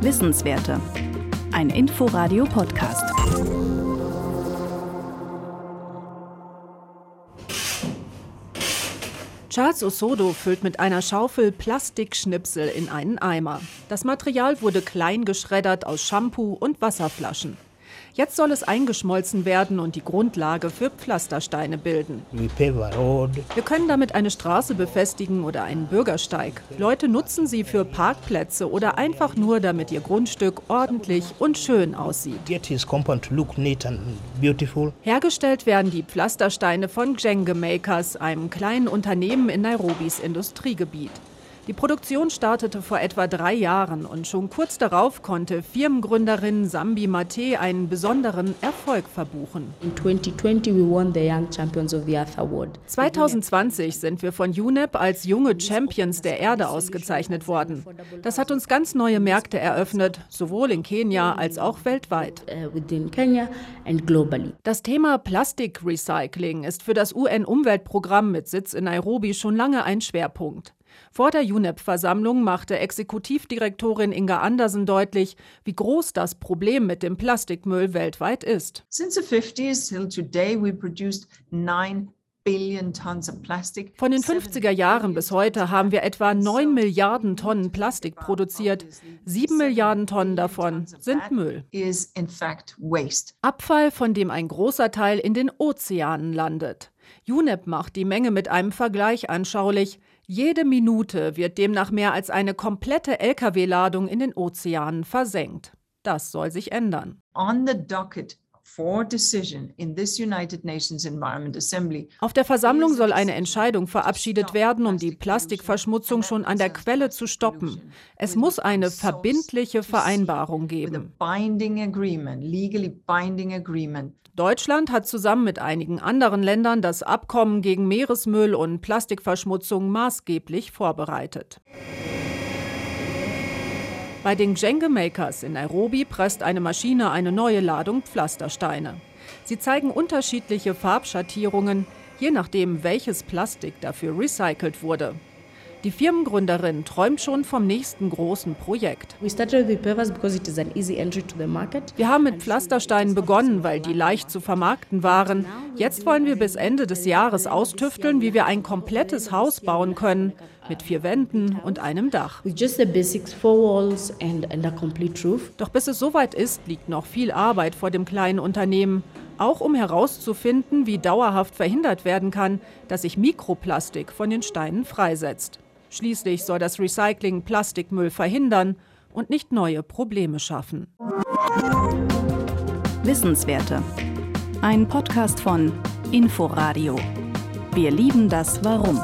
Wissenswerte. Ein Inforadio-Podcast. Charles Osodo füllt mit einer Schaufel Plastikschnipsel in einen Eimer. Das Material wurde klein geschreddert aus Shampoo und Wasserflaschen. Jetzt soll es eingeschmolzen werden und die Grundlage für Pflastersteine bilden. Wir können damit eine Straße befestigen oder einen Bürgersteig. Leute nutzen sie für Parkplätze oder einfach nur, damit ihr Grundstück ordentlich und schön aussieht. Hergestellt werden die Pflastersteine von Genge Makers, einem kleinen Unternehmen in Nairobis Industriegebiet. Die Produktion startete vor etwa drei Jahren und schon kurz darauf konnte Firmengründerin Sambi Mate einen besonderen Erfolg verbuchen. 2020 sind wir von UNEP als junge Champions der Erde ausgezeichnet worden. Das hat uns ganz neue Märkte eröffnet, sowohl in Kenia als auch weltweit. Uh, das Thema Plastikrecycling ist für das UN-Umweltprogramm mit Sitz in Nairobi schon lange ein Schwerpunkt. Vor der UNEP-Versammlung machte Exekutivdirektorin Inga Andersen deutlich, wie groß das Problem mit dem Plastikmüll weltweit ist. Since the 50s till today we produced 9 von den 50er Jahren bis heute haben wir etwa 9 Milliarden Tonnen Plastik produziert. 7 Milliarden Tonnen davon sind Müll. Abfall, von dem ein großer Teil in den Ozeanen landet. UNEP macht die Menge mit einem Vergleich anschaulich. Jede Minute wird demnach mehr als eine komplette Lkw-Ladung in den Ozeanen versenkt. Das soll sich ändern. On the docket auf der Versammlung soll eine Entscheidung verabschiedet werden, um die Plastikverschmutzung schon an der Quelle zu stoppen. Es muss eine verbindliche Vereinbarung geben. Deutschland hat zusammen mit einigen anderen Ländern das Abkommen gegen Meeresmüll und Plastikverschmutzung maßgeblich vorbereitet. Bei den Genge Makers in Nairobi presst eine Maschine eine neue Ladung Pflastersteine. Sie zeigen unterschiedliche Farbschattierungen, je nachdem, welches Plastik dafür recycelt wurde. Die Firmengründerin träumt schon vom nächsten großen Projekt. Wir haben mit Pflastersteinen begonnen, weil die leicht zu vermarkten waren. Jetzt wollen wir bis Ende des Jahres austüfteln, wie wir ein komplettes Haus bauen können mit vier Wänden und einem Dach. Doch bis es soweit ist, liegt noch viel Arbeit vor dem kleinen Unternehmen, auch um herauszufinden, wie dauerhaft verhindert werden kann, dass sich Mikroplastik von den Steinen freisetzt. Schließlich soll das Recycling Plastikmüll verhindern und nicht neue Probleme schaffen. Wissenswerte. Ein Podcast von Inforadio. Wir lieben das Warum.